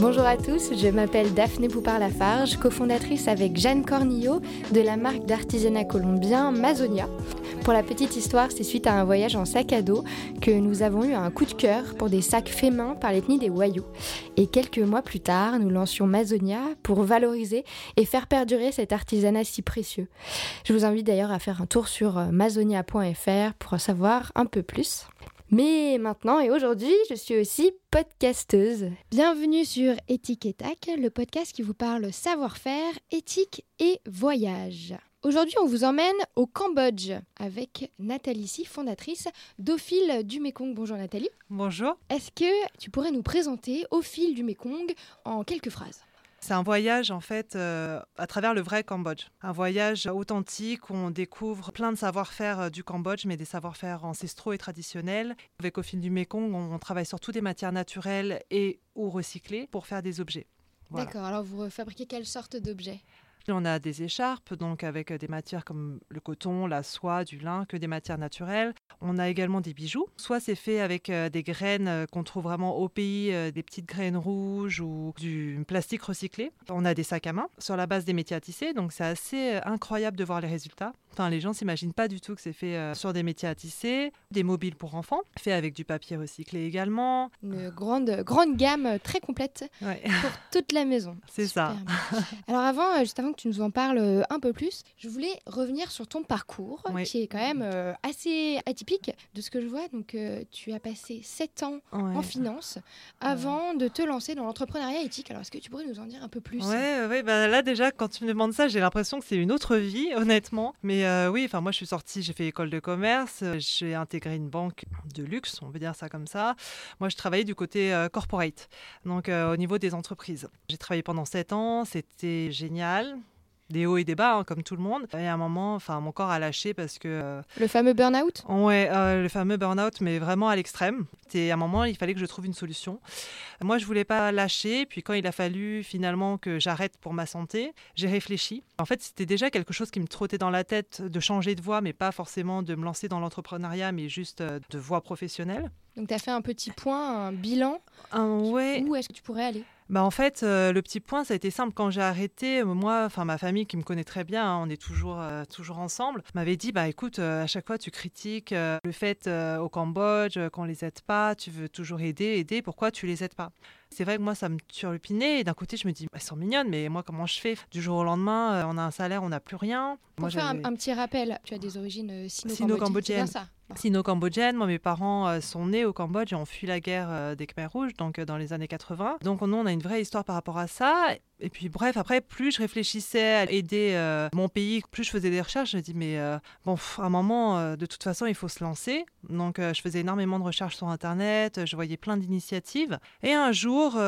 Bonjour à tous, je m'appelle Daphné Poupard-Lafarge, cofondatrice avec Jeanne Cornillo de la marque d'artisanat colombien Mazonia. Pour la petite histoire, c'est suite à un voyage en sac à dos que nous avons eu un coup de cœur pour des sacs faits main par l'ethnie des Wayuu. Et quelques mois plus tard, nous lancions Mazonia pour valoriser et faire perdurer cet artisanat si précieux. Je vous invite d'ailleurs à faire un tour sur mazonia.fr pour en savoir un peu plus. Mais maintenant et aujourd'hui, je suis aussi podcasteuse. Bienvenue sur Éthique et Tac, le podcast qui vous parle savoir-faire, éthique et voyage. Aujourd'hui, on vous emmène au Cambodge avec Nathalie Si, fondatrice fil du Mekong. Bonjour Nathalie. Bonjour. Est-ce que tu pourrais nous présenter Au fil du Mekong en quelques phrases? C'est un voyage en fait euh, à travers le vrai Cambodge. Un voyage authentique où on découvre plein de savoir-faire euh, du Cambodge, mais des savoir-faire ancestraux et traditionnels. Avec Au fil du Mekong, on, travaille surtout des matières naturelles et ou recyclées pour faire des objets. D'accord, alors vous fabriquez quelle sorte d'objets? On a des écharpes, donc avec des matières comme le coton, la soie, du lin, que des matières naturelles. On a également des bijoux. Soit c'est fait avec euh, des graines euh, qu'on trouve vraiment au pays, euh, des petites graines rouges ou du plastique recyclé. On a des sacs à main sur la base des métiers à tisser, donc c'est assez incroyable de voir les résultats. Enfin, les gens s'imaginent pas du tout que c'est fait sur des métiers à tisser, des mobiles pour enfants, fait avec du papier recyclé également. Une grande, grande gamme très complète pour toute la maison. C'est ça. Alors avant, juste avant que tu nous en parles un peu plus, je voulais revenir sur ton parcours, qui est quand même assez atypique de ce que je vois. Donc, euh, tu as passé 7 ans en finance avant de te lancer dans l'entrepreneuriat éthique. Alors, est-ce que tu pourrais nous en dire un peu plus? Ouais, ouais bah là, déjà, quand tu me demandes ça, j'ai l'impression que c'est une autre vie, honnêtement. Mais euh, oui, enfin, moi, je suis sortie, j'ai fait école de commerce, j'ai intégré une banque de luxe, on peut dire ça comme ça. Moi, je travaillais du côté euh, corporate, donc au niveau des entreprises. J'ai travaillé pendant 7 ans, c'était génial des hauts et des bas, hein, comme tout le monde. Et à un moment, enfin, mon corps a lâché parce que. Euh, le fameux burn-out? Ouais, euh, le fameux burn-out, mais vraiment à l'extrême. Et à un moment, il fallait que je trouve une solution. Moi, je voulais pas lâcher. Puis quand il a fallu finalement que j'arrête pour ma santé, j'ai réfléchi. En fait, c'était déjà quelque chose qui me trottait dans la tête de changer de voie, mais pas forcément de me lancer dans l'entrepreneuriat, mais juste euh, de voie professionnelle. Donc, tu as fait un petit point, un bilan. ouais. Où est-ce que tu pourrais aller? Bah en fait, euh, le petit point, ça a été simple. Quand j'ai arrêté, moi, enfin ma famille qui me connaît très bien, hein, on est toujours, euh, toujours ensemble, m'avait dit, bah écoute, à chaque fois tu critiques le fait au Cambodge qu'on les aide pas, tu veux toujours aider, aider, pourquoi tu les aides pas? C'est vrai que moi, ça me turlupinait. Et d'un côté, je me dis, elles sont mignonnes, mais moi, comment je fais? Du jour au lendemain, on a un salaire, on n'a plus rien. Pour moi, faire un, petit rappel, tu as des origines sino-cambodgiennes. Sino Sino-cambodgienne. Moi, mes parents euh, sont nés au Cambodge et ont fui la guerre euh, des Khmer Rouges, donc euh, dans les années 80. Donc, nous, on a une vraie histoire par rapport à ça. Et puis, bref, après, plus je réfléchissais à aider mon pays, plus je faisais des recherches, je me dis, mais bon, à un moment, de toute façon, il faut se lancer. Donc, je faisais énormément de recherches sur Internet, je voyais plein d'initiatives. Et un jour,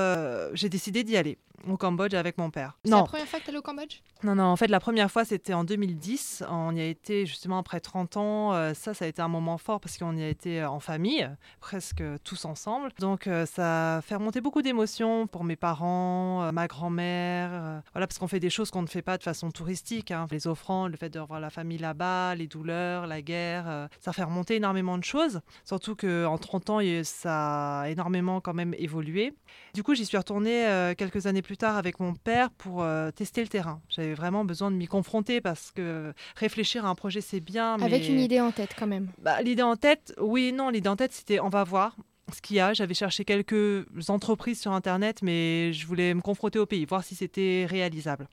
j'ai décidé d'y aller au Cambodge avec mon père. C'est la première fois que tu allé au Cambodge? Non, non, en fait, la première fois, c'était en 2010. On y a été justement après 30 ans. Euh, ça, ça a été un moment fort parce qu'on y a été euh, en famille, presque tous ensemble. Donc, euh, ça a fait remonter beaucoup d'émotions pour mes parents, ma grand-mère. Voilà, parce qu'on fait des choses qu'on ne fait pas de façon touristique. Hein. Les offrandes, le fait de revoir la famille là-bas, les douleurs, la guerre. ça fait remonter énormément de choses. Surtout qu'en 30 ans, ça a énormément quand même évolué. Du coup, j'y suis retournée quelques années plus tard avec mon père pour euh, tester le terrain. J'avais vraiment besoin de m'y confronter parce que réfléchir à un projet, c'est bien. Mais... Avec une idée en tête quand même. Bah, l'idée en tête, oui non. L'idée en tête, c'était on va voir ce qu'il y a. J'avais cherché quelques entreprises sur Internet, mais je voulais me confronter au pays, voir si c'était réalisable.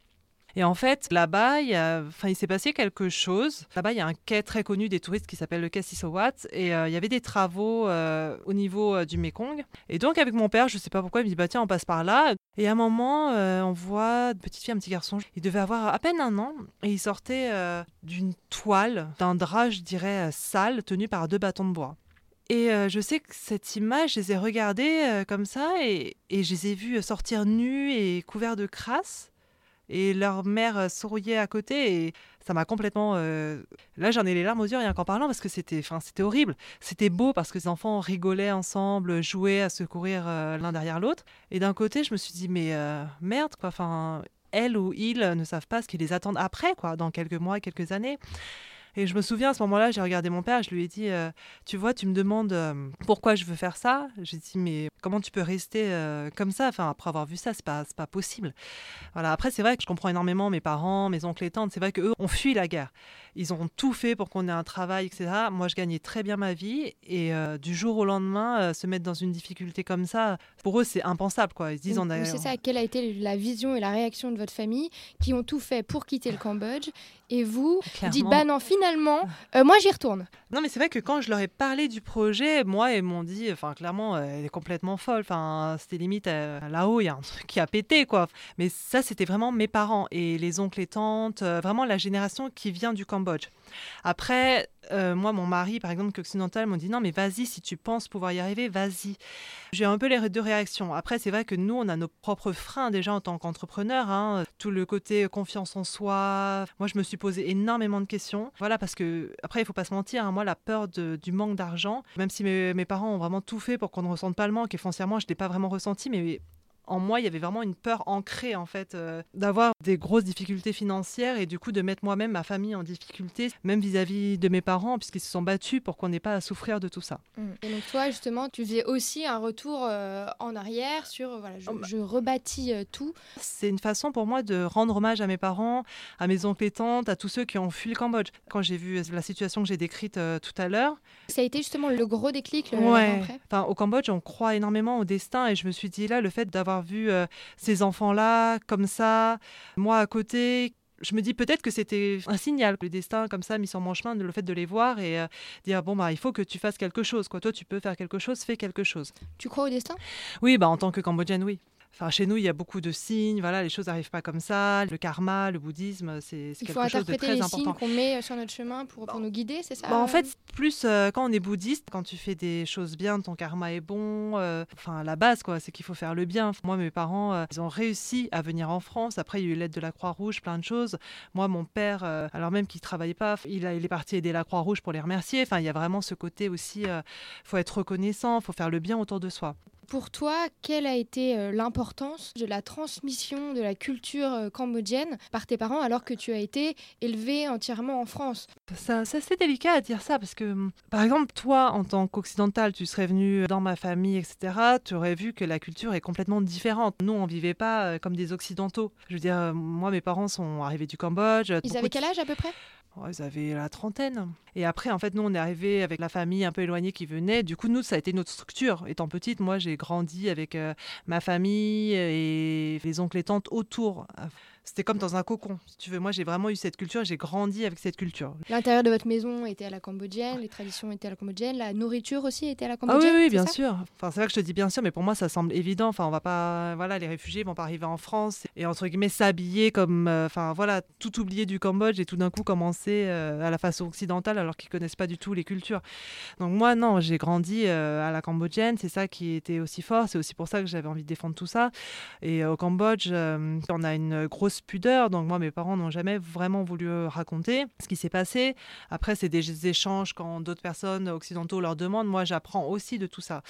Et en fait, là-bas, il, s'est passé quelque chose. Là-bas, il y a un quai très connu des touristes qui s'appelle le quai Sisowat. Et euh, il y avait des travaux euh, au niveau euh, du Mekong. Et donc, avec mon père, je ne sais pas pourquoi, il me dit bah, tiens, on passe par là. Et à un moment, on voit une petite fille, un petit garçon. Il devait avoir à peine un an. Et il sortait d'une toile, d'un drap, je dirais, sale, tenu par deux bâtons de bois. Et je sais que cette image, je les ai regardées comme ça et, je les ai vus sortir nus et couverts de crasse. Et leur mère euh, souriait à côté et ça m'a complètement euh, là j'en ai les larmes aux yeux rien qu'en parlant parce que c'était enfin c'était horrible. C'était beau parce que les enfants rigolaient ensemble jouaient à se courir euh, l'un derrière l'autre. Et d'un côté je me suis dit mais merde quoi enfin elle ou ils ne savent pas ce qui les attend après quoi dans quelques mois quelques années Et je me souviens à ce moment-là, j'ai regardé mon père, je lui ai dit, euh, tu vois, tu me demandes euh, pourquoi je veux faire ça? J'ai dit, mais comment tu peux rester euh, comme ça? Enfin, après avoir vu ça, c'est pas, pas possible. Voilà. Après, c'est vrai que je comprends énormément mes parents, mes oncles et tantes. C'est vrai qu'eux ont fui la guerre. Ils ont tout fait pour qu'on ait un travail, etc. Moi, je gagnais très bien ma vie et du jour au lendemain, se mettre dans une difficulté comme ça, pour eux, c'est impensable, quoi. Ils se disent, on a. C'est ça. Quelle a été la vision et la réaction de votre famille qui ont tout fait pour quitter le Cambodge et vous dites bah non finalement euh, moi j'y retourne. Non mais c'est vrai que quand je leur ai parlé du projet, moi ils m'ont dit enfin clairement euh, elle est complètement folle, enfin c'était limite euh, là-haut il y a un truc qui a pété quoi. Mais ça c'était vraiment mes parents et les oncles et tantes, vraiment la génération qui vient du Cambodge. Après moi mon mari par exemple occidental m'ont dit non mais vas-y si tu penses pouvoir y arriver, vas-y. J'ai un peu les deux réactions. Après c'est vrai que nous on a nos propres freins déjà en tant qu'entrepreneur, hein. tout le côté confiance en soi. Moi je me suis posé énormément de questions. Voilà, parce que, après, il faut pas se mentir, hein, moi, la peur du manque d'argent, même si mes, mes, parents ont vraiment tout fait pour qu'on ne ressente pas le manque, et foncièrement, je ne l'ai pas vraiment ressenti, mais en moi, il y avait vraiment une peur ancrée, en fait, euh, d'avoir des grosses difficultés financières et du coup de mettre moi-même ma famille en difficulté, même vis-à-vis de mes parents, puisqu'ils se sont battus pour qu'on n'ait pas à souffrir de tout ça. Mmh. Et donc, toi, justement, tu faisais aussi un retour euh, en arrière sur, voilà, je, oh, rebâtis euh, tout. C'est une façon pour moi de rendre hommage à mes parents, à mes oncles et tantes, à tous ceux qui ont fui le Cambodge. Quand j'ai vu la situation que j'ai décrite tout à l'heure. Ça a été justement le gros déclic. Le ouais. Enfin, au Cambodge, on croit énormément au destin et je me suis dit là, le fait d'avoir vu euh, ces enfants-là comme ça, moi à côté, je me dis peut-être que c'était un signal, le destin comme ça mis sur mon chemin, le fait de les voir et euh, dire bon bah il faut que tu fasses quelque chose quoi. Toi tu peux faire quelque chose, fais quelque chose. Tu crois au destin? Oui bah en tant que Cambodgienne oui. Enfin, chez nous, il y a beaucoup de signes. Voilà, les choses n'arrivent pas comme ça. Le karma, le bouddhisme, c'est quelque chose de très les important. signes qu'on met sur notre chemin pour, pour nous guider, c'est ça bah, En fait, plus euh, quand on est bouddhiste, quand tu fais des choses bien, ton karma est bon. Euh, enfin, la base, quoi, c'est qu'il faut faire le bien. Moi, mes parents, euh, ils ont réussi à venir en France. Après, il y a eu l'aide de la Croix-Rouge, plein de choses. Moi, mon père, alors même qu'il travaillait pas, il, a, il est parti aider la Croix-Rouge pour les remercier. Enfin, il y a vraiment ce côté aussi. Il faut être reconnaissant, il faut faire le bien autour de soi. Pour toi, quelle a été euh, l'importance de la transmission de la culture euh, cambodgienne par tes parents alors que tu as été élevé entièrement en France? Ça, C'est délicat à dire ça parce que, hum, par exemple, toi, en tant qu'occidental, tu serais venu dans ma famille, etc., tu aurais vu que la culture est complètement différente. Nous, on vivait pas euh, comme des occidentaux. Je veux dire, moi, mes parents sont arrivés du Cambodge. Ils avaient quel âge à peu près? Ils avaient la trentaine. Et après, en fait, nous, on est arrivé avec la famille un peu éloignée qui venait. Du coup, nous, ça a été notre structure. Étant petite, moi, j'ai grandi avec euh, ma famille et les oncles et tantes autour c'était comme dans un cocon. Si tu veux, moi j'ai vraiment eu cette culture, j'ai grandi avec cette culture. L'intérieur de votre maison était à la cambodgienne, les traditions étaient à la cambodgienne, la nourriture aussi était à la cambodgienne. Ah oui, oui bien sûr. Enfin, c'est vrai que je te dis bien sûr, mais pour moi ça semble évident. Enfin, on va pas, voilà, les réfugiés vont pas arriver en France et entre guillemets s'habiller comme, euh, enfin voilà, tout oublier du Cambodge et tout d'un coup commencer euh, à la façon occidentale alors qu'ils connaissent pas du tout les cultures. Donc moi non, j'ai grandi euh, à la cambodgienne, c'est ça qui était aussi fort. C'est aussi pour ça que j'avais envie de défendre tout ça. Et au Cambodge, on a une grosse pudeur. Donc moi, mes parents n'ont jamais vraiment voulu euh, raconter ce qui s'est passé. Après, c'est des échanges quand d'autres personnes occidentaux leur demandent. Moi, j'apprends aussi de tout ça.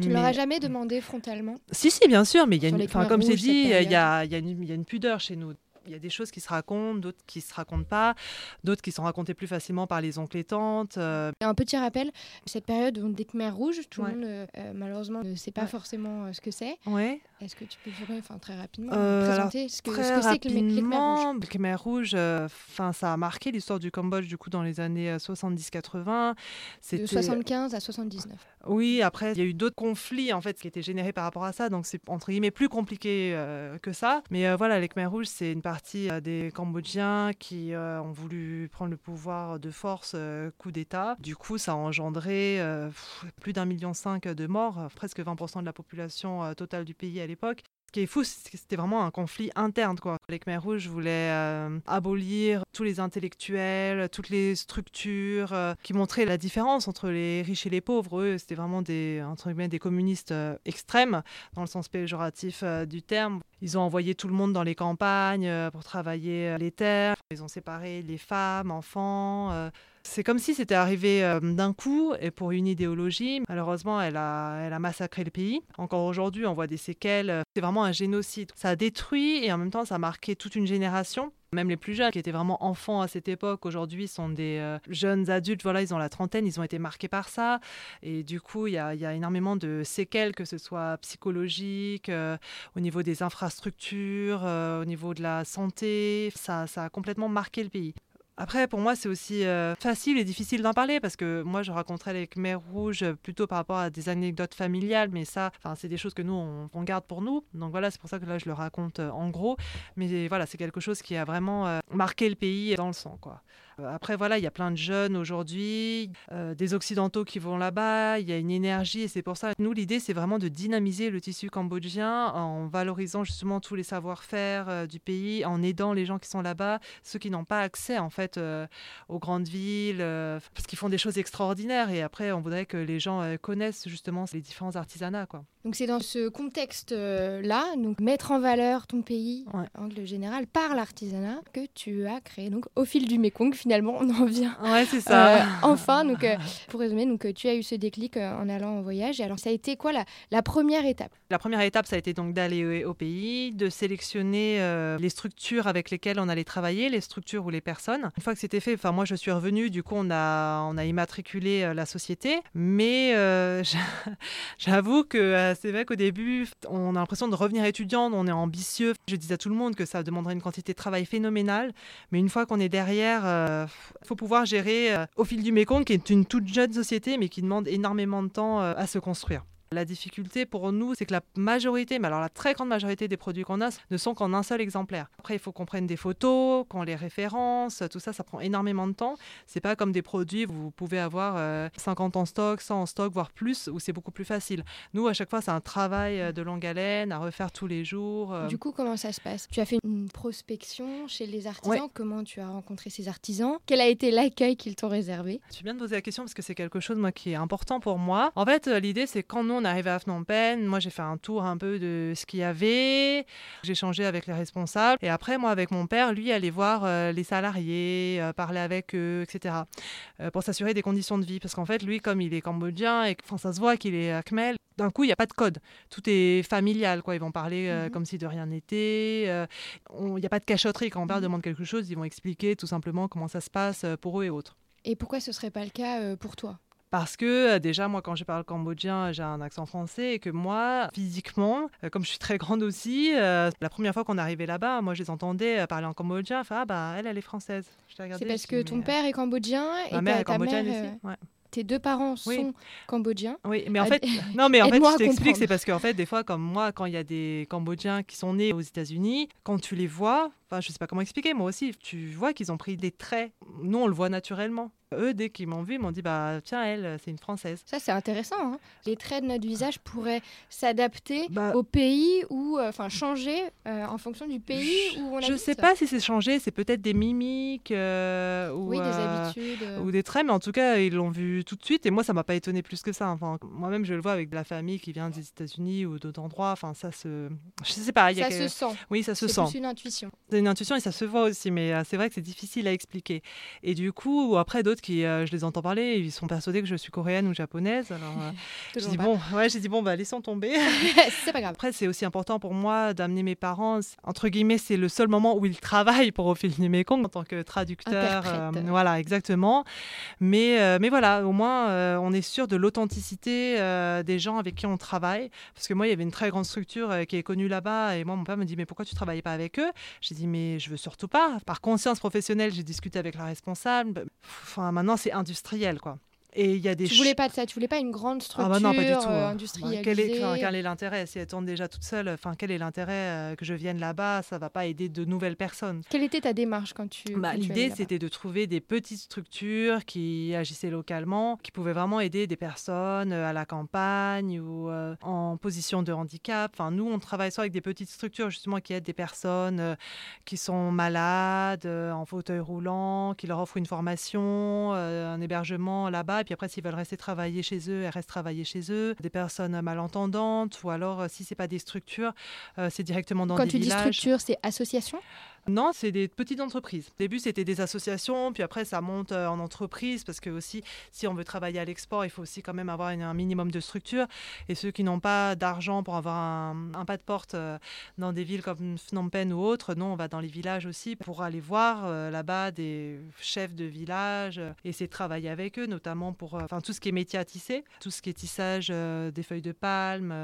Tu ne leur as jamais demandé frontalement? Si, si, bien sûr. Mais il y a une, comme j'ai dit, il y a, y, a y a une pudeur chez nous il y a des choses qui se racontent, d'autres qui se racontent pas, d'autres qui sont racontées plus facilement par les oncles et tantes. Euh. Un petit rappel, cette période des Khmers rouges, tout le monde euh, malheureusement ne sait pas forcément euh, ce que c'est. Ouais. Est-ce que tu peux enfin, très rapidement présenter ce que, c'est que les Khmers rouges Les Khmers rouges, enfin ça a marqué l'histoire du Cambodge du coup dans les années 70-80. De 75 à 79. Oui, après il y a eu d'autres conflits en fait qui étaient générés par rapport à ça, donc c'est entre guillemets plus compliqué que ça. Mais voilà, les Khmers rouges, c'est une partie euh, des Cambodgiens qui euh, ont voulu prendre le pouvoir de force, euh, coup d'État. Du coup, ça a engendré plus d'un million cinq de morts, presque 20% de la population totale du pays à l'époque. Ce qui est fou, c'était vraiment un conflit interne. Quoi. Les Khmer Rouges voulaient abolir tous les intellectuels, toutes les structures qui montraient la différence entre les riches et les pauvres. Eux, c'était vraiment des, entre guillemets, des communistes extrêmes, dans le sens péjoratif du terme. Ils ont envoyé tout le monde dans les campagnes euh, pour travailler euh, les terres. Ils ont séparé les femmes, enfants. Euh, C'est comme si c'était arrivé euh, d'un coup et pour une idéologie. Malheureusement, elle a, massacré le pays. Encore aujourd'hui, on voit des séquelles. C'est vraiment un génocide. Ça a détruit et en même temps, ça a marqué toute une génération. Même les plus jeunes, qui étaient vraiment enfants à cette époque, aujourd'hui sont des euh, jeunes adultes. Voilà, ils ont la trentaine, ils ont été marqués par ça. Et du coup, il y a, énormément de séquelles, que ce soit psychologiques, euh, au niveau des infrastructures, au niveau de la santé. Ça a complètement marqué le pays. Après, pour moi, c'est aussi euh, facile et difficile d'en parler parce que moi, je raconterais les Khmer rouges plutôt par rapport à des anecdotes familiales, mais ça, c'est des choses que nous, on, garde pour nous. Donc voilà, c'est pour ça que là, je le raconte euh, en gros. Mais voilà, c'est quelque chose qui a vraiment euh, marqué le pays dans le sang, quoi. Euh, après, voilà, il y a plein de jeunes aujourd'hui, euh, des Occidentaux qui vont là-bas, il y a une énergie et c'est pour ça, nous, l'idée, c'est vraiment de dynamiser le tissu cambodgien en valorisant justement tous les savoir-faire euh, du pays, en aidant les gens qui sont là-bas, ceux qui n'ont pas accès en fait aux grandes villes, parce qu'ils font des choses extraordinaires et après, on voudrait que les gens connaissent justement les différents artisanats. Quoi. Donc c'est dans ce contexte-là, donc mettre en valeur ton pays en règle générale par l'artisanat que tu as créé donc au fil du Mekong finalement on en vient. Ouais c'est ça. Euh, enfin donc euh, pour résumer donc tu as eu ce déclic euh, en allant en voyage et alors ça a été quoi la, la première étape? La première étape ça a été donc d'aller au, pays, de sélectionner les structures avec lesquelles on allait travailler, les structures ou les personnes. Une fois que c'était fait, enfin moi je suis revenue, du coup on a on a immatriculé la société, mais j'avoue que c'est vrai qu'au début, on a l'impression de revenir étudiant, on est ambitieux. Je disais à tout le monde que ça demanderait une quantité de travail phénoménale, mais une fois qu'on est derrière, il euh, faut pouvoir gérer euh, au fil du Mékong, qui est une toute jeune société, mais qui demande énormément de temps euh, à se construire. La difficulté pour nous, c'est que la majorité, mais alors la très grande majorité des produits qu'on a ne sont qu'en un seul exemplaire. Après, il faut qu'on prenne des photos, qu'on les référence, tout ça, ça prend énormément de temps. C'est pas comme des produits où vous pouvez avoir 50 euh, en stock, 100 en stock, voire plus, où c'est beaucoup plus facile. Nous, à chaque fois, c'est un travail euh, de longue haleine à refaire tous les jours. Euh. Du coup, comment ça se passe? Tu as fait une prospection chez les artisans? Comment tu as rencontré ces artisans? Quel a été l'accueil qu'ils t'ont réservé? Tu viens de poser la question parce que c'est quelque chose moi, qui est important pour moi. En fait, l'idée, c'est quand nous, on arrivé à Phnom Penh, moi j'ai fait un tour un peu de ce qu'il y avait, j'ai changé avec les responsables et après moi avec mon père, lui aller voir euh, les salariés, euh, parler avec eux, etc. Euh, pour s'assurer des conditions de vie parce qu'en fait lui comme il est cambodgien et enfin ça se voit qu'il est Khmer, d'un coup il n'y a pas de code, tout est familial quoi, ils vont parler mhm. comme si de rien n'était, il n'y a pas de cachotterie quand mon père mhm. demande quelque chose, ils vont expliquer tout simplement comment ça se passe pour eux et autres. Et pourquoi ce serait pas le cas pour toi? Parce que euh, déjà, moi, quand je parle cambodgien, j'ai un accent français et que moi, physiquement, euh, comme je suis très grande aussi, euh, la première fois qu'on arrivait là-bas, moi, je les entendais parler en cambodgien. Enfin, ah bah, elle, elle est française. C'est parce que ton père est cambodgien et ta, mère est cambodgienne aussi. Tes deux parents sont cambodgiens. Oui, mais en fait, non, mais en fait, je t'explique, c'est parce qu'en fait, des fois, comme moi, quand il y a des Cambodgiens qui sont nés aux États-Unis, quand tu les vois, enfin, je sais pas comment expliquer, moi aussi, tu vois qu'ils ont pris des traits. Nous, on le voit naturellement. Eux, dès qu'ils m'ont vu, ils m'ont dit bah tiens, elle, c'est une française. Ça, c'est intéressant. Hein. les traits de notre visage pourraient s'adapter bah au pays ou euh, enfin changer euh, en fonction du pays où on Je ne sais pas si c'est changé. C'est peut-être des mimiques euh, ou oui, des habitudes ou des traits, mais en tout cas, ils l'ont vu tout de suite. Et moi, ça m'a pas étonné plus que ça. Enfin, moi-même, je le vois avec de la famille qui vient des États-Unis ou d'autres endroits. Enfin, ça se, je sais pas. ça se sent. Oui, ça se sent. C'est une intuition. Une intuition et ça se voit aussi, mais c'est vrai que c'est difficile à expliquer. Et du coup, après d'autres qui, euh, je les entends parler, ils sont persuadés que je suis coréenne ou japonaise. Alors, euh, j'ai dit bon, ouais, j'ai dit bon, bah laissons tomber. c'est pas grave. Après, c'est aussi important pour moi d'amener mes parents. Entre guillemets, c'est le seul moment où ils travaillent pour au fil du Mekong en tant que traducteur. Euh, voilà, exactement. Mais, mais voilà, au moins, on est sûr de l'authenticité des gens avec qui on travaille. Parce que moi, il y avait une très grande structure qui est connue là-bas, et moi, mon père me dit mais pourquoi tu travaillais pas avec eux? J'ai dit mais je veux surtout pas. Par conscience professionnelle, j'ai discuté avec la responsable. Enfin, maintenant, c'est industriel, quoi. Et il y a des. Tu voulais pas de ça, tu voulais pas une grande structure ah bah non, pas du tout. Euh, hein. industrialisée. Bah, quel, est, quel est l'intérêt Si elle tourne déjà toute seule, enfin quel est l'intérêt euh, que je vienne là-bas Ça va pas aider de nouvelles personnes. Quelle était ta démarche quand tu bah, L'idée, c'était de trouver des petites structures qui agissaient localement, qui pouvaient vraiment aider des personnes euh, à la campagne ou en position de handicap. Enfin, nous, on travaille soit avec des petites structures justement qui aident des personnes qui sont malades, en fauteuil roulant, qui leur offrent une formation, un hébergement là-bas et puis après, s'ils veulent rester travailler chez eux, elles restent travailler chez eux. Des personnes malentendantes, ou alors, euh, si c'est pas des structures, euh, c'est directement dans des villages. Quand tu dis structure, c'est association? Non, c'est des petites entreprises. Au début, c'était des associations, puis après, ça monte euh, en entreprise parce que aussi, si on veut travailler à l'export, il faut aussi quand même avoir un minimum de structure. Et ceux qui n'ont pas d'argent pour avoir un, pas de porte euh, dans des villes comme Phnom Penh ou autres, non, on va dans les villages aussi pour aller voir euh, là-bas des chefs de village, et essayer de travailler avec eux, notamment pour enfin tout ce qui est métier à tisser, tout ce qui est tissage des feuilles de palme,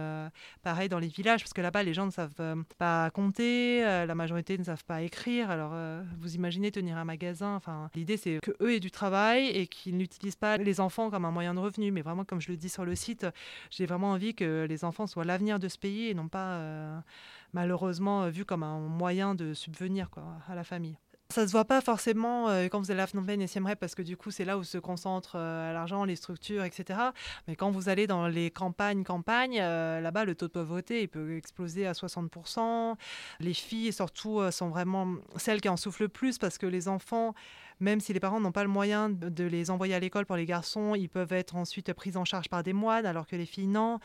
pareil dans les villages, parce que là-bas, les gens ne savent pas compter, la majorité ne savent pas. Alors, euh, vous imaginez tenir un magasin. Enfin, l'idée, c'est que eux aient du travail et qu'ils n'utilisent pas les enfants comme un moyen de revenu. Mais vraiment, comme je le dis sur le site, j'ai vraiment envie que les enfants soient l'avenir de ce pays et non pas, euh, malheureusement, vus comme un moyen de subvenir à la famille. Ça se voit pas forcément euh, quand vous allez à Phnom Penh et Siem parce que du coup c'est là où se concentre euh, l'argent, les structures, etc. Mais quand vous allez dans les campagnes, campagnes, euh, là-bas le taux de pauvreté il peut exploser à 60%. Les filles surtout sont vraiment celles qui en souffrent le plus parce que les enfants même si les parents n'ont pas le moyen de les envoyer à l'école pour les garçons, ils peuvent être ensuite pris en charge par des moines, alors que les filles, non.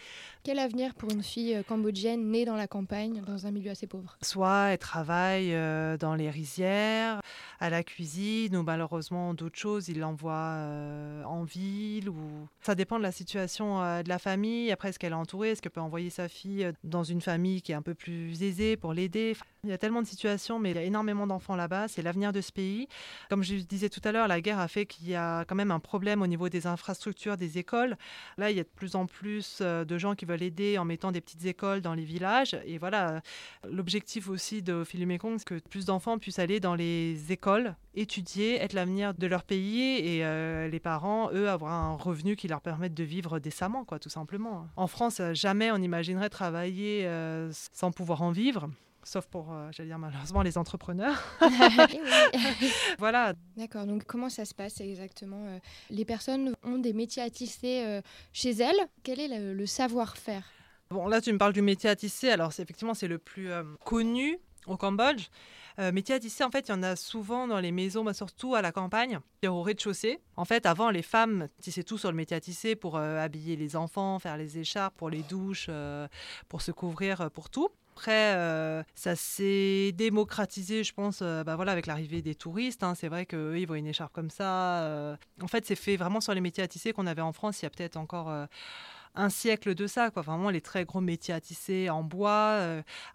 Quel avenir pour une fille euh, cambodgienne née dans la campagne, dans un milieu assez pauvre? Soit elle travaille euh, dans les rizières, à la cuisine, ou malheureusement d'autres choses, ils l'envoient euh, en ville. Ou... Ça dépend de la situation de la famille. Après, est-ce qu'elle est entourée? Est-ce qu'elle peut envoyer sa fille dans une famille qui est un peu plus aisée pour l'aider? Il y a tellement de situations, mais il y a énormément d'enfants là-bas. C'est l'avenir de ce pays. Comme je disais tout à l'heure, la guerre a fait qu'il y a quand même un problème au niveau des infrastructures, des écoles. Là, il y a de plus en plus euh, de gens qui veulent aider en mettant des petites écoles dans les villages. Et voilà, l'objectif aussi de Philippe Mekong, c'est que plus d'enfants puissent aller dans les écoles, étudier, être l'avenir de leur pays et euh, les parents, eux, avoir un revenu qui leur permette de vivre décemment, quoi, tout simplement. En France, jamais on imaginerait travailler euh, sans pouvoir en vivre sauf pour, euh, j'allais dire malheureusement, les entrepreneurs. Voilà. D'accord, donc comment ça se passe exactement euh, Les personnes ont des métiers à tisser euh, chez elles? Quel est le, savoir-faire? Bon, là, tu me parles du métier à tisser. Alors, effectivement, c'est le plus connu au Cambodge. métier à tisser, en fait, il y en a souvent dans les maisons, bah, surtout à la campagne, au rez-de-chaussée. En fait, avant, les femmes tissaient tout sur le métier à tisser pour habiller les enfants, faire les écharpes, pour les douches, pour se couvrir, pour tout. Après, euh, ça s'est démocratisé, je pense, euh, bah voilà, avec l'arrivée des touristes. Hein. C'est vrai qu'eux, ils voient une écharpe comme ça. Euh. En fait, c'est fait vraiment sur les métiers à tisser qu'on avait en France il y a peut-être encore un siècle de ça, quoi. Vraiment les très gros métiers à tisser en bois.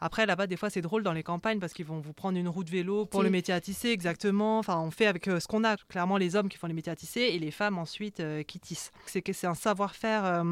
après, là-bas, des fois, c'est drôle dans les campagnes parce qu'ils vont vous prendre une roue de vélo pour le métier à tisser, exactement. Enfin, on fait avec ce qu'on a. Clairement, les hommes qui font les métiers à tisser et les femmes ensuite qui tissent. C'est que c'est un savoir-faire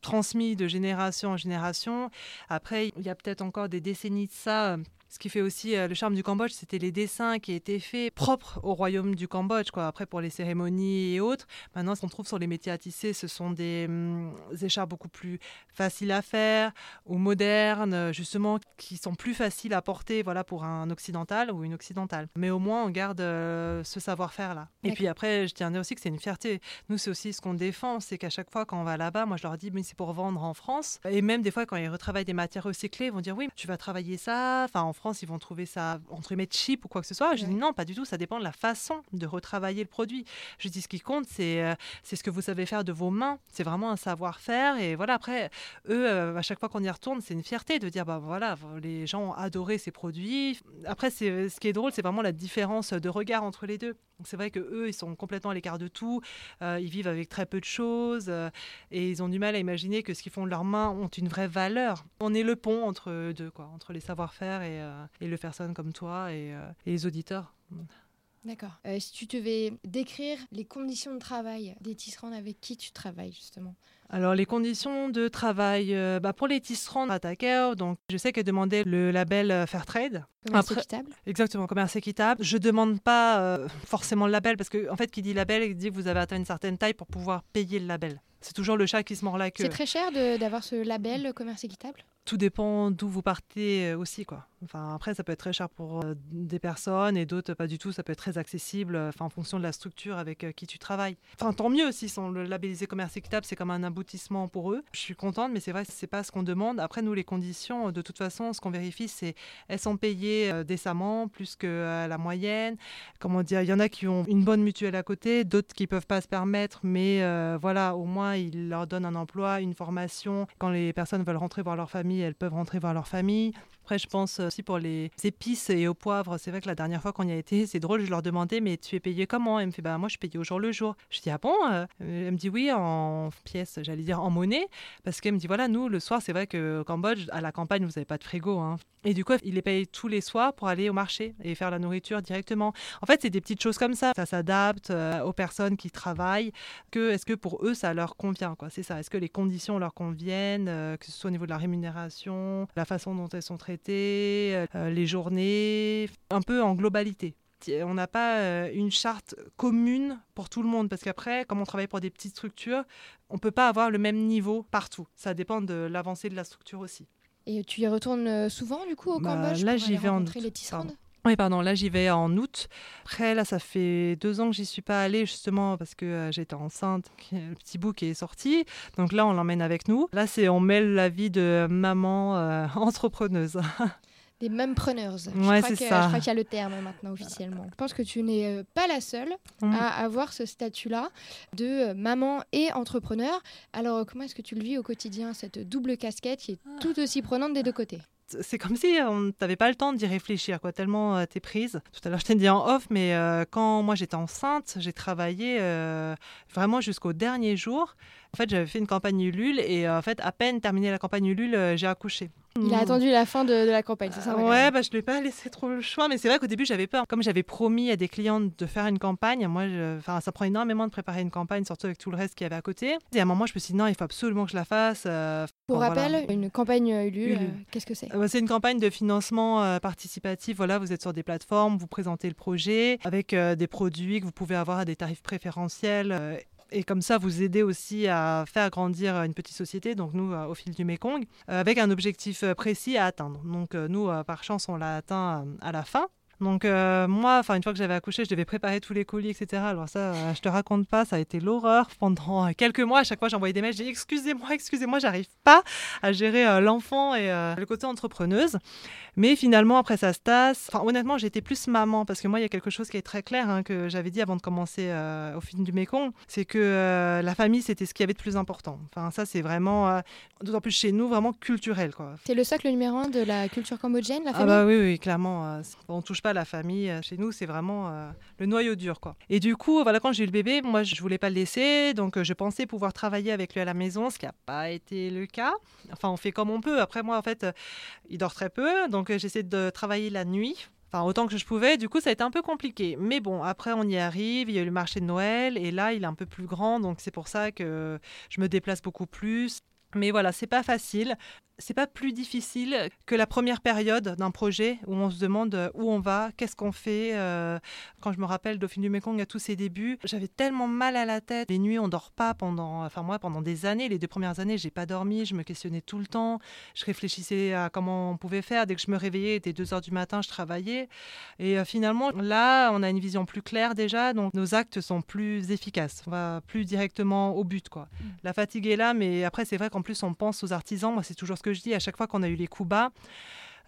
transmis de génération en génération. Après, il y a peut-être encore des décennies de ça, euh, ce qui fait aussi euh, le charme du Cambodge, c'était les dessins qui étaient faits propres au royaume du Cambodge. Quoi. Après, pour les cérémonies et autres, maintenant, ce qu'on trouve sur les métiers à tisser, ce sont des, hum, écharpes beaucoup plus faciles à faire ou modernes, justement, qui sont plus faciles à porter voilà, pour un occidental ou une occidentale. Mais au moins, on garde euh, ce savoir-faire-là. Et puis après, je tiens à dire aussi que c'est une fierté. Nous, c'est aussi ce qu'on défend, c'est qu'à chaque fois, quand on va là-bas, moi, je leur dis, mais c'est pour vendre en France. Et même des fois, quand ils retravaillent des matières recyclées, ils vont dire, oui, tu vas travailler ça. Enfin, en France, ils vont trouver ça entre guillemets cheap ou quoi que ce soit. Je dis non, pas du tout. Ça dépend de la façon de retravailler le produit. Je dis ce qui compte, c'est euh, c'est ce que vous savez faire de vos mains. C'est vraiment un savoir-faire. Et voilà, après, eux, euh, à chaque fois qu'on y retourne, c'est une fierté de dire bah voilà, les gens ont adoré ces produits. Après, c'est ce qui est drôle, c'est vraiment la différence de regard entre les deux. C'est vrai que eux, ils sont complètement à l'écart de tout. Euh, ils vivent avec très peu de choses et ils ont du mal à imaginer que ce qu'ils font de leurs mains ont une vraie valeur. On est le pont entre deux, quoi, entre les savoir-faire et, et le personnes comme toi et, euh, les auditeurs. D'accord. Euh, si tu devais décrire les conditions de travail des tisserands avec qui tu travailles justement alors les conditions de travail euh, bah, pour les tisserands à Taker, donc je sais qu'elle demandait le label Fairtrade. Commerce équitable. Exactement, commerce équitable. Je demande pas forcément le label parce que en fait qui dit label, il dit que vous avez atteint une certaine taille pour pouvoir payer le label. C'est toujours le chat qui se mord la queue. C'est très cher d'avoir ce label commerce équitable tout dépend d'où vous partez euh, aussi. Quoi. Enfin, après, ça peut être très cher pour euh, des personnes et d'autres pas du tout. Ça peut être très accessible euh, en fonction de la structure avec qui tu travailles. Enfin, tant mieux s'ils sont labellisés commerce équitable, c'est comme un aboutissement pour eux. Je suis contente, mais c'est vrai, c'est pas ce qu'on demande. Après, nous, les conditions, de toute façon, ce qu'on vérifie, c'est elles sont payées décemment, plus que la moyenne? Comment dire, il y en a qui ont une bonne mutuelle à côté, d'autres qui peuvent pas se permettre, mais voilà, au moins, ils leur donnent un emploi, une formation. Quand les personnes veulent rentrer voir leur famille, elles peuvent rentrer voir leur famille. Après, je pense aussi pour les épices et au poivre. C'est vrai que la dernière fois qu'on y a été, c'est drôle, je leur demandais, mais tu es payé comment? Elle me fait, bah moi je suis payée au jour le jour. Je dis, ah bon? Elle me dit, oui, en pièces, j'allais dire en monnaie. Parce qu'elle me dit, voilà, nous, le soir, c'est vrai qu'au Cambodge, à la campagne, vous n'avez pas de frigo. Hein. Et du coup, il les paye tous les soirs pour aller au marché et faire la nourriture directement. En fait, c'est des petites choses comme ça. Ça s'adapte euh, aux personnes qui travaillent. Que, est-ce que pour eux, ça leur convient quoi? C'est ça. Est-ce que les conditions leur conviennent, euh, que ce soit au niveau de la rémunération, la façon dont elles sont traitées, euh, les journées, un peu en globalité on n'a pas une charte commune pour tout le monde parce qu'après, comme on travaille pour des petites structures, on ne peut pas avoir le même niveau partout. Ça dépend de l'avancée de la structure aussi. Et tu y retournes euh, souvent du coup au bah, Cambodge Là, j'y vais en oui, pardon, là j'y vais en août. Après, là, ça fait deux ans que j'y suis pas allée justement parce que euh, j'étais enceinte, le petit bout qui est sorti. Donc là, on l'emmène avec nous. Là, c'est on mêle la vie de maman euh, entrepreneuse. Des preneurs. Ouais, c'est ça. Je crois qu'il y a le terme maintenant officiellement. Je pense que tu n'es euh, pas la seule mm. à avoir ce statut-là de euh, maman et entrepreneur. Alors, comment est-ce que tu le vis au quotidien, cette double casquette qui est ah. tout aussi prenante des deux côtés? C'est comme si on n'avait pas le temps d'y réfléchir, quoi, tellement euh, t'es prise. Tout à l'heure, je t'ai dit en off, mais quand moi j'étais enceinte, j'ai travaillé vraiment jusqu'au dernier jour. En fait, j'avais fait une campagne Ulule et en fait, à peine terminé la campagne Ulule, j'ai accouché. Il a attendu la fin de, la campagne, c'est ça Ouais, bah, je ne lui ai pas laissé trop le choix, mais c'est vrai qu'au début j'avais peur. Comme j'avais promis à des clients de faire une campagne, moi, ça prend énormément de préparer une campagne, surtout avec tout le reste qu'il y avait à côté. Et à un moment, je me suis dit non, il faut absolument que je la fasse. Euh, Pour rappel, une campagne Ulule, euh, qu'est-ce que c'est? Euh, C'est une campagne de financement participatif. Voilà, vous êtes sur des plateformes, vous présentez le projet avec des produits que vous pouvez avoir à des tarifs préférentiels et comme ça vous aider aussi à faire grandir une petite société, donc nous euh, au fil du Mekong, euh, avec un objectif euh, précis à atteindre. Donc nous, par chance, on l'a atteint à la fin. Donc moi, enfin une fois que j'avais accouché, je devais préparer tous les colis, etc. Alors ça, je te raconte pas, ça a été l'horreur pendant quelques mois. À chaque fois, j'envoyais des mails, j'ai dit excusez-moi, excusez-moi, j'arrive pas à gérer l'enfant et le côté entrepreneuse. Mais finalement, après, ça se tasse. Enfin, honnêtement, j'étais plus maman parce que moi, il y a quelque chose qui est très clair hein, que j'avais dit avant de commencer euh, au film du Mékong c'est que euh, la famille, c'était ce qui avait de plus important. Enfin, ça, c'est vraiment, euh, d'autant plus chez nous, vraiment culturel. C'est le socle numéro un de la culture cambodgienne, la famille Ah, bah oui, oui, clairement. on touche la famille. Chez nous, c'est vraiment le noyau dur. Quoi. Et du coup, voilà, quand j'ai eu le bébé, moi, je voulais pas le laisser. Donc, je pensais pouvoir travailler avec lui à la maison, ce qui n'a pas été le cas. Enfin, on fait comme on peut. Après, moi, en fait, il dort très peu. Donc, j'essaie de travailler la nuit. Enfin, autant que je pouvais. Du coup, ça a été un peu compliqué. Mais bon, après, on y arrive. Il y a eu le marché de Noël. Et là, il est un peu plus grand. Donc, c'est pour ça que je me déplace beaucoup plus. Mais voilà, c'est pas facile c'est pas plus difficile que la première période d'un projet où on se demande euh, où on va, qu'est-ce qu'on fait. Euh, quand je me rappelle Dauphine du Mekong à tous ses débuts, j'avais tellement mal à la tête. Les nuits, on dort pas pendant, enfin moi, pendant des années. Les deux premières années, j'ai pas dormi. Je me questionnais tout le temps. Je réfléchissais à comment on pouvait faire. Dès que je me réveillais, dès 2 heures du matin, je travaillais. Et euh, finalement, là, on a une vision plus claire déjà. Donc nos actes sont plus efficaces. On va plus directement au but, quoi. Mm. La fatigue est là, mais après, c'est vrai qu'en plus, on pense aux artisans. Moi, c'est toujours ce que je dis à chaque fois qu'on a eu les coups bas.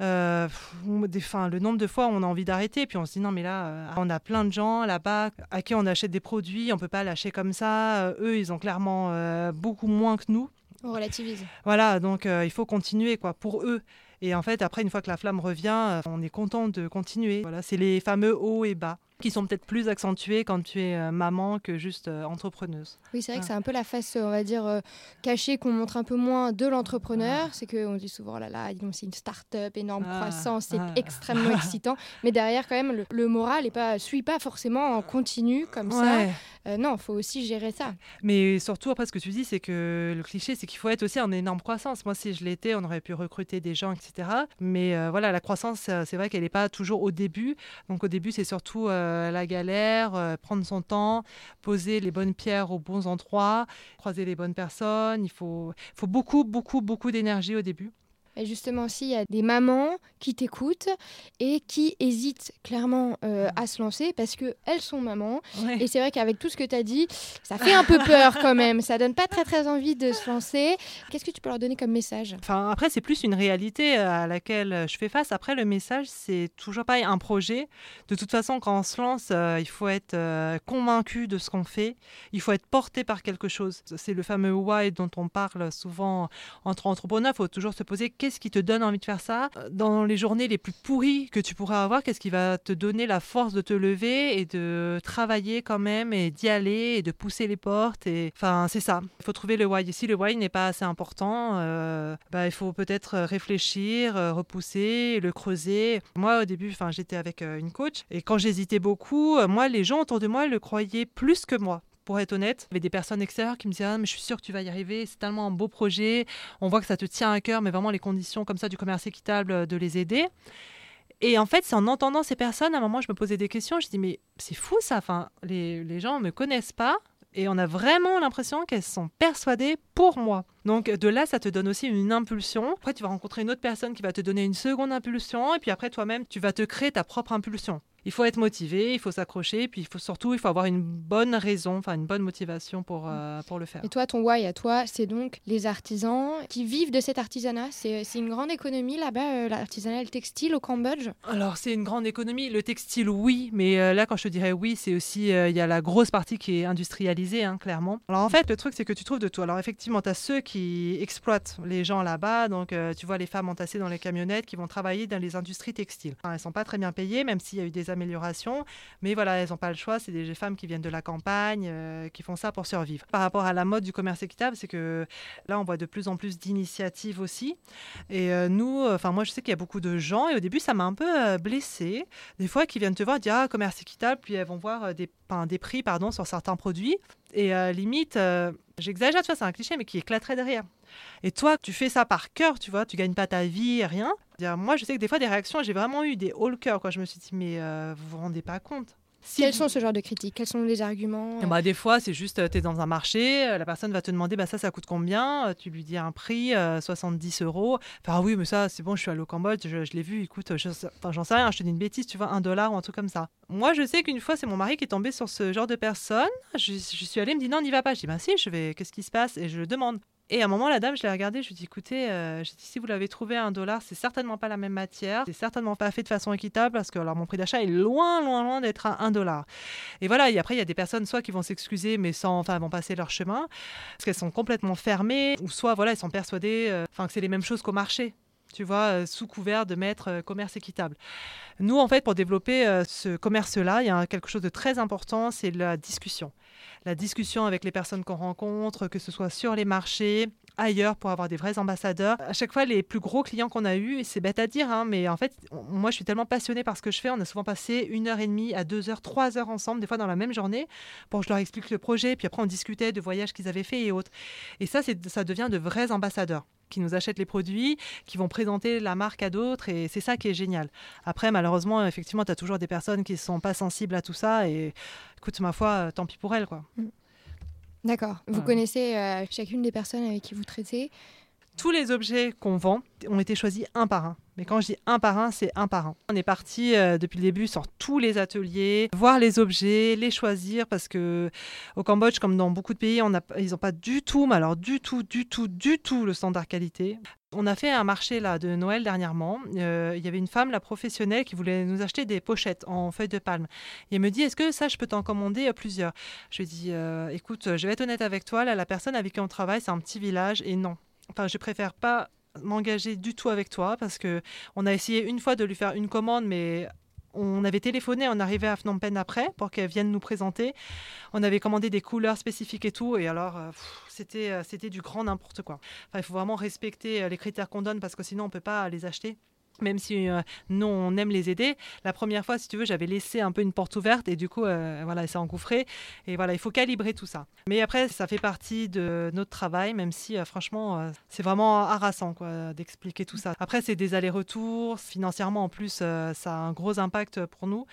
Euh, le nombre de fois où on a envie d'arrêter, puis on se dit non mais là, euh, on a plein de gens là-bas à qui on achète des produits, on peut pas lâcher comme ça. Euh, eux, ils ont clairement beaucoup moins que nous. On relativise. Voilà, donc il faut continuer quoi pour eux. Et en fait, après, une fois que la flamme revient, on est content de continuer. Voilà, c'est les fameux hauts et bas qui sont peut-être plus accentués quand tu es euh, maman que juste euh, entrepreneuse. Oui, c'est vrai que c'est un peu la face, on va dire, euh, cachée qu'on montre un peu moins de l'entrepreneur. C'est qu'on dit souvent, oh là là, c'est une start-up, énorme ah, croissance, c'est ah. extrêmement excitant. Mais derrière, quand même, le, moral ne pas, suit pas forcément en continu comme ça. non, il faut aussi gérer ça. Mais surtout, après, ce que tu dis, c'est que le cliché, c'est qu'il faut être aussi en énorme croissance. Moi, si je l'étais, on aurait pu recruter des gens, etc. Mais voilà, la croissance, c'est vrai qu'elle n'est pas toujours au début. Donc, au début, c'est surtout euh, la galère, euh, prendre son temps, poser les bonnes pierres aux bons endroits, croiser les bonnes personnes. Il faut beaucoup, beaucoup, beaucoup d'énergie au début. Et justement aussi, il y a des mamans qui t'écoutent et qui hésitent clairement euh, à se lancer parce qu'elles sont mamans. Et c'est vrai qu'avec tout ce que tu as dit, ça fait un peu peur quand même. Ça donne pas très très envie de se lancer. Qu'est-ce que tu peux leur donner comme message? Enfin, après, c'est plus une réalité euh, à laquelle euh, je fais face. Après, le message, c'est toujours pas un projet. De toute façon, quand on se lance, il faut être convaincu de ce qu'on fait. Il faut être porté par quelque chose. C'est le fameux why dont on parle souvent entre entrepreneurs. Il faut toujours se poser qu'est-ce qui te donne envie de faire ça Dans les journées les plus pourries que tu pourrais avoir, qu'est-ce qui va te donner la force de te lever et de travailler quand même et d'y aller et de pousser les portes et enfin c'est ça. Il faut trouver le why. Si le why n'est pas assez important, euh, bah, il faut peut-être réfléchir, euh, repousser, le creuser. Moi au début, enfin j'étais avec euh, une coach et quand j'hésitais beaucoup, moi les gens autour de moi le croyaient plus que moi pour être honnête. Il y avait des personnes extérieures qui me disaient ah, mais je suis sûre que tu vas y arriver, c'est tellement un beau projet, on voit que ça te tient à cœur, mais vraiment les conditions comme ça du commerce équitable, euh, de les aider. Et en fait, c'est en entendant ces personnes, à un moment, je me posais des questions, je dis mais c'est fou ça, enfin, les, les gens ne me connaissent pas, et on a vraiment l'impression qu'elles sont persuadées pour moi. Donc de là, ça te donne aussi une impulsion. Après, tu vas rencontrer une autre personne qui va te donner une seconde impulsion, et puis après, toi-même, tu vas te créer ta propre impulsion il faut être motivé, il faut s'accrocher, puis il faut surtout il faut avoir une bonne raison, enfin une bonne motivation pour, euh, pour le faire. Et toi, ton why à toi, c'est donc les artisans qui vivent de cet artisanat. C'est une grande économie là-bas, euh, l'artisanat, le textile au Cambodge? Alors, c'est une grande économie. Le textile, oui, mais euh, là, quand je te dirais oui, c'est aussi, il y a la grosse partie qui est industrialisée, hein, clairement. Alors, en fait, le truc, c'est que tu trouves de tout. Alors, effectivement, tu as ceux qui exploitent les gens là-bas. Donc, tu vois les femmes entassées dans les camionnettes qui vont travailler dans les industries textiles. Elles elles sont pas très bien payées, même s'il y a eu des Mais voilà, elles n'ont pas le choix. C'est des femmes qui viennent de la campagne, euh, qui font ça pour survivre. Par rapport à la mode du commerce équitable, c'est que là, on voit de plus en plus d'initiatives aussi. Et euh, nous, enfin, moi, je sais qu'il y a beaucoup de gens, et au début, ça m'a un peu euh, blessée. Des fois, qui viennent te voir, dire ah, commerce équitable, puis elles vont voir des, des prix pardon, sur certains produits. Et limite, j'exagère, tu vois, c'est un cliché, mais qui éclaterait derrière. Et toi, tu fais ça par cœur, tu vois, tu gagnes pas ta vie, rien. Moi, je sais que des fois, des réactions, j'ai vraiment eu des haut le cœur. Je me suis dit, mais euh, vous vous rendez pas compte quels sont ce genre de critiques? Quels sont les arguments? Bah, Des fois, c'est juste, euh, tu es dans un marché, euh, la personne va te demander, bah, ça, ça coûte combien? Tu lui dis un prix, 70 euros. Enfin, ah oui, mais ça, c'est bon, je suis allé au Cambodge, je, l'ai vu, écoute, j'en sais rien, je te dis une bêtise, tu vois, un dollar ou un truc comme ça. Moi, je sais qu'une fois, c'est mon mari qui est tombé sur ce genre de personne. Je, je suis allée me dire, non, n'y va pas. Je dis, bah si, je vais, qu'est-ce qui se passe? Et je le demande. Et à un moment, la dame, je l'ai regardée, je lui ai dit, écoutez, euh, si vous l'avez trouvé à un dollar, c'est certainement pas la même matière, c'est certainement pas fait de façon équitable parce que alors, mon prix d'achat est loin, loin, loin d'être à un dollar. Et voilà, et après, il y a des personnes soit qui vont s'excuser, mais sans, enfin, vont passer leur chemin, parce qu'elles sont complètement fermées, ou soit, voilà, elles sont persuadées, euh, que c'est les mêmes choses qu'au marché tu vois, euh, sous couvert de mettre commerce équitable. Nous, en fait, pour développer ce commerce-là, il y a quelque chose de très important, c'est la discussion la discussion avec les personnes qu'on rencontre, que ce soit sur les marchés, ailleurs pour avoir des vrais ambassadeurs. À chaque fois, les plus gros clients qu'on a eus, c'est bête à dire, hein, mais en fait, moi, je suis tellement passionnée par ce que je fais. On a souvent passé une heure et demie à deux heures, trois heures ensemble, des fois dans la même journée, pour que je leur explique le projet. Puis après, on discutait de voyages qu'ils avaient fait et autres. Et ça, ça devient de vrais ambassadeurs qui nous achètent les produits, qui vont présenter la marque à d'autres, et c'est ça qui est génial. Après, malheureusement, effectivement, tu as toujours des personnes qui ne sont pas sensibles à tout ça, et écoute, ma foi, tant pis pour elles, quoi. Mm. D'accord. Vous connaissez euh, chacune des personnes avec qui vous traitez Tous les objets qu'on vend ont été choisis un par un. Mais quand je dis un par un, c'est un par un. On est parti euh, depuis le début sur tous les ateliers, voir les objets, les choisir, parce que au Cambodge, comme dans beaucoup de pays, on ils n'ont pas du tout, mais alors du tout, du tout, du tout le standard qualité. On a fait un marché là de Noël dernièrement. Euh, il y avait une femme, la professionnelle, qui voulait nous acheter des pochettes en feuilles de palme. Et elle me dit, est-ce que ça, je peux t'en commander plusieurs? Je lui dis, euh, écoute, je vais être honnête avec toi, là, la personne avec qui on travaille, c'est un petit village, et non. Enfin, je préfère pas m'engager du tout avec toi parce que on a essayé une fois de lui faire une commande, mais on avait téléphoné, on arrivait à Phnom Penh après pour qu'elle vienne nous présenter. On avait commandé des couleurs spécifiques et tout, et alors euh, c'était euh, c'était du grand n'importe quoi. il faut vraiment respecter euh, les critères qu'on donne parce que sinon on peut pas les acheter même si euh, nous, on aime les aider. La première fois, si tu veux, j'avais laissé un peu une porte ouverte et du coup, euh, voilà, elle s'est engouffrée. Et voilà, il faut calibrer tout ça. Mais après, ça fait partie de notre travail, même si, euh, franchement, c'est vraiment harassant quoi, d'expliquer tout ça. Après, c'est des allers-retours. Financièrement, en plus, ça a un gros impact pour nous.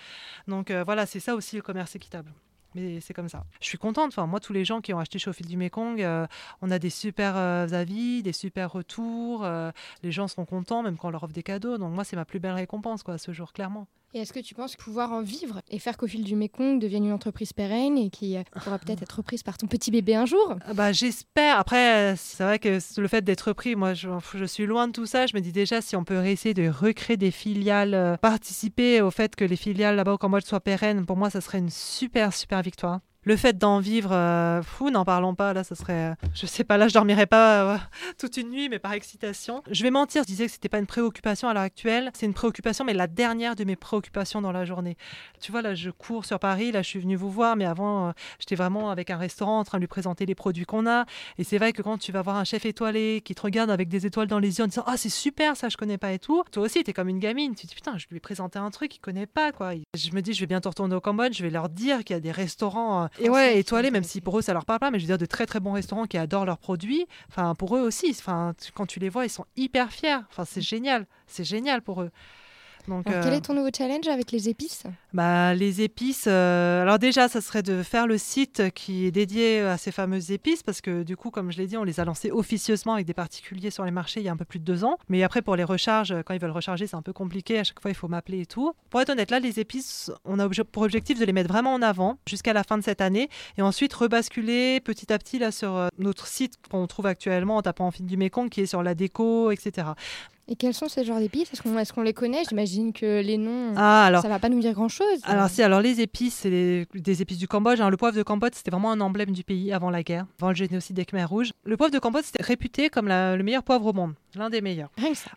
Donc voilà, c'est ça aussi le commerce équitable mais c'est comme ça. Je suis contente. Enfin, moi, tous les gens qui ont acheté chez Au du Mekong, euh, on a des super euh, avis, des super retours. Euh, les gens seront contents, même quand on leur offre des cadeaux. Donc, moi, c'est ma plus belle récompense, quoi, ce jour, clairement. Et est-ce que tu penses pouvoir en vivre et faire qu'au fil du Mekong devienne une entreprise pérenne et qui pourra peut-être être reprise par ton petit bébé un jour? Ah Bah j'espère. Après, c'est vrai que le fait d'être repris, moi je, suis loin de tout ça. Je me dis déjà si on peut essayer de recréer des filiales, participer au fait que les filiales là-bas au Cambodge soient pérennes, pour moi ça serait une super super victoire. Le fait d'en vivre, euh, fou, n'en parlons pas, là, ça serait. euh, Je sais pas, là, je dormirais pas euh, toute une nuit, mais par excitation. Je vais mentir, je disais que c'était pas une préoccupation à l'heure actuelle. C'est une préoccupation, mais la dernière de mes préoccupations dans la journée. Tu vois, là, je cours sur Paris, là, je suis venue vous voir, mais avant, euh, j'étais vraiment avec un restaurant en train de lui présenter les produits qu'on a. Et c'est vrai que quand tu vas voir un chef étoilé qui te regarde avec des étoiles dans les yeux en disant Ah, c'est super, ça, je connais pas et tout. Toi aussi, t'es comme une gamine. Tu te dis Putain, je lui ai présenté un truc qu'il connaît pas, quoi. Je me dis, je vais bientôt retourner au Cambodge, je vais leur dire qu'il y a des restaurants. Et ouais, étoilés, même si pour eux, ça leur parle pas, mais je veux dire, de très très bons restaurants qui adorent leurs produits. Enfin, pour eux aussi, enfin, quand tu les vois, ils sont hyper fiers. Enfin, c'est génial. C'est génial pour eux. Donc, Alors, quel euh, est ton nouveau challenge avec les épices? Bah, les épices, euh, alors déjà, ça serait de faire le site qui est dédié à ces fameuses épices, parce que du coup, comme je l'ai dit, on les a lancées officieusement avec des particuliers sur les marchés il y a un peu plus de deux ans. Mais après, pour les recharges, quand ils veulent recharger, c'est un peu compliqué. À chaque fois, il faut m'appeler et tout. Pour être honnête, là, les épices, on a pour objectif de les mettre vraiment en avant jusqu'à la fin de cette année, et ensuite rebasculer petit à petit là sur euh, notre site qu'on trouve actuellement en tapant en fil du Mékong, qui est sur la déco, etc. Et quels sont ces genres d'épices? Est-ce qu'on est les connaît? J'imagine que les noms, Ah, alors. ça va pas nous dire grand-chose. Alors si, alors les épices, c'est des épices du Cambodge. hein. Le poivre de Cambodge, c'était vraiment un emblème du pays avant la guerre, avant le génocide des Khmers rouges. Le poivre de Cambodge, c'était réputé comme la- le meilleur poivre au monde, l'un des meilleurs.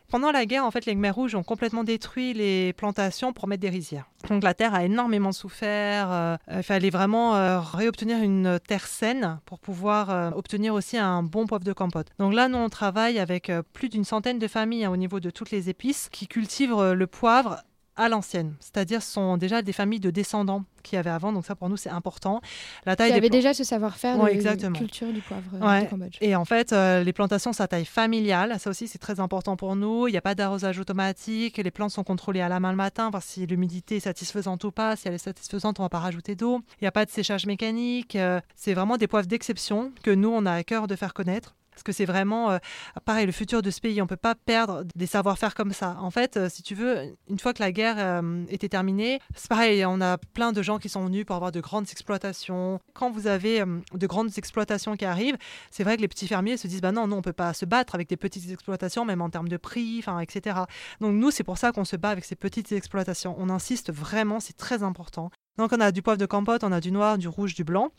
Pendant la guerre, en fait, les Khmers rouges ont complètement détruit les plantations pour mettre des rizières. Donc la terre a énormément souffert. euh, il fallait vraiment euh, réobtenir une terre saine pour pouvoir euh, obtenir aussi un bon poivre de Cambodge. Donc là, nous, on travaille avec euh, plus d'une centaine de familles hein, au niveau de toutes les épices qui cultivent euh, le poivre à l'ancienne. C'est-à-dire ce sont déjà des familles de descendants qui avaient avant. Donc ça, pour nous, c'est important. La taille Il y des avait déjà ce savoir-faire Ouais, de exactement. culture du poivre euh, Ouais. du Cambodge. Et en fait, euh, les plantations, c'est à taille familiale. Ça aussi, c'est très important pour nous. Il n'y a pas d'arrosage automatique. Les plantes sont contrôlées à la main le matin, voir si l'humidité est satisfaisante ou pas. Si elle est satisfaisante, on ne va pas rajouter d'eau. Il n'y a pas de séchage mécanique. Euh, c'est vraiment des poivres d'exception que nous, on a à cœur de faire connaître. Parce que c'est vraiment, euh, pareil, le futur de ce pays. On ne peut pas perdre des savoir-faire comme ça. En fait, euh, si tu veux, une fois que la guerre euh, était terminée, c'est pareil, on a plein de gens qui sont venus pour avoir de grandes exploitations. Quand vous avez de grandes exploitations qui arrivent, c'est vrai que les petits fermiers se disent bah non, non, on peut pas se battre avec des petites exploitations, même en termes de prix, etc. Donc nous, c'est pour ça qu'on se bat avec ces petites exploitations. On insiste vraiment, c'est très important. Donc on a du poivre de campote, on a du noir, du rouge, du blanc.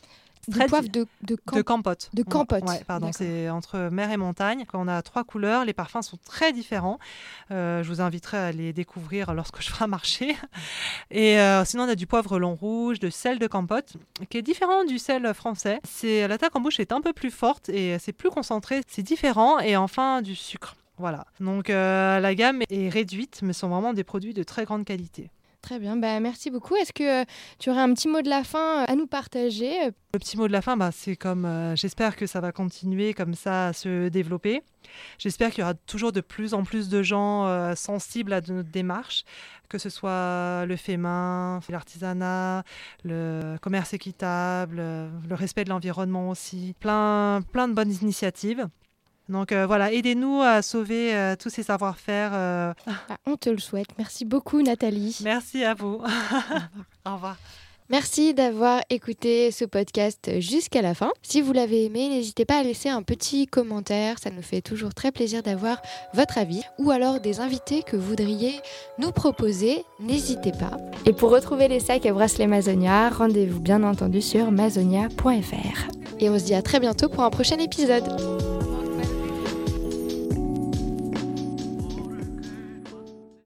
Du poivre de, de, camp- de campote. de campote. Ouais, pardon, c'est entre mer et montagne. On a trois couleurs, les parfums sont très différents. Euh, je vous inviterai à les découvrir lorsque je ferai un marché. Et euh, sinon, on a du poivre long rouge, de sel de campote, qui est différent du sel français. C'est l'attaque en bouche est un peu plus forte et c'est plus concentré, c'est différent. Et enfin, du sucre. Voilà. Donc euh, la gamme est réduite, mais ce sont vraiment des produits de très grande qualité. Très bien, bah, merci beaucoup. Est-ce que euh, tu aurais un petit mot de la fin euh, à nous partager euh, Le petit mot de la fin, bah, c'est comme j'espère que ça va continuer comme ça à se développer. J'espère qu'il y aura toujours de plus en plus de gens sensibles à notre démarche, que ce soit le fait main, l'artisanat, le commerce équitable, le respect de l'environnement aussi, plein, plein de bonnes initiatives. Donc euh, voilà, aidez-nous à sauver euh, tous ces savoir-faire. euh. Ah, On te le souhaite. Merci beaucoup, Nathalie. Merci à vous. Au revoir. Merci d'avoir écouté ce podcast jusqu'à la fin. Si vous l'avez aimé, n'hésitez pas à laisser un petit commentaire, ça nous fait toujours très plaisir d'avoir votre avis ou alors des invités que vous voudriez nous proposer, n'hésitez pas. Et pour retrouver les sacs à bracelet Mazonia, rendez-vous bien entendu sur mazonia.fr. Et on se dit à très bientôt pour un prochain épisode.